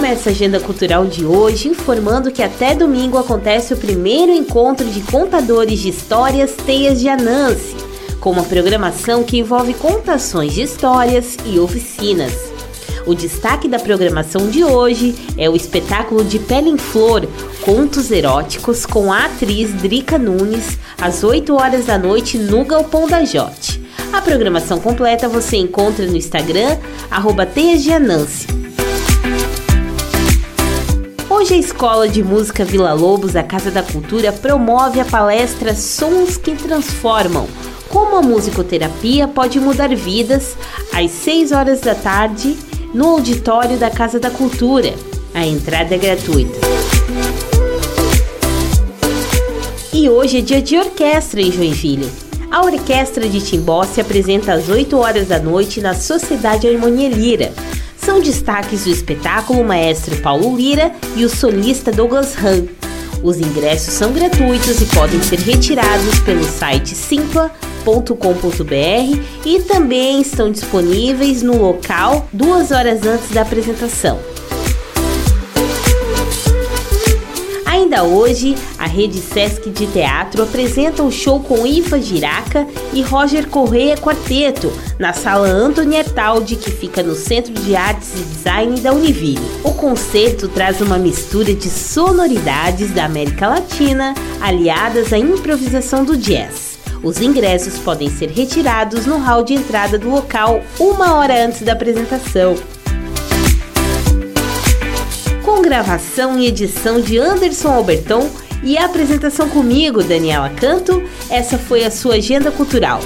Começa a agenda cultural de hoje informando que até domingo acontece o primeiro encontro de contadores de histórias Teias de Anansi, com uma programação que envolve contações de histórias e oficinas. O destaque da programação de hoje é o espetáculo de Pele em Flor, Contos Eróticos, com a atriz Drica Nunes, às 8 horas da noite no Galpão da Jote. A programação completa você encontra no Instagram, arroba Teias de. Hoje a Escola de Música Vila Lobos, a Casa da Cultura, promove a palestra Sons que Transformam. Como a musicoterapia pode mudar vidas, às 6 horas da tarde, no auditório da Casa da Cultura. A entrada é gratuita. E hoje é dia de orquestra em Joinville. A Orquestra de Timbó se apresenta às 8 horas da noite na Sociedade Harmonia Lira. São destaques do espetáculo maestro Paulo Lira e o solista Douglas Han. Os ingressos são gratuitos e podem ser retirados pelo site simpla.com.br e também estão disponíveis no local duas horas antes da apresentação. Ainda hoje, a rede Sesc de Teatro apresenta o show com Ifa Giraca e Roger Correia Quarteto, na sala Antônio Ertaldi, que fica no Centro de Artes e Design da Univille. O concerto traz uma mistura de sonoridades da América Latina, aliadas à improvisação do jazz. Os ingressos podem ser retirados no hall de entrada do local uma hora antes da apresentação com gravação e edição de Anderson Alberton e a apresentação comigo, Daniela Canto, essa foi a sua agenda cultural.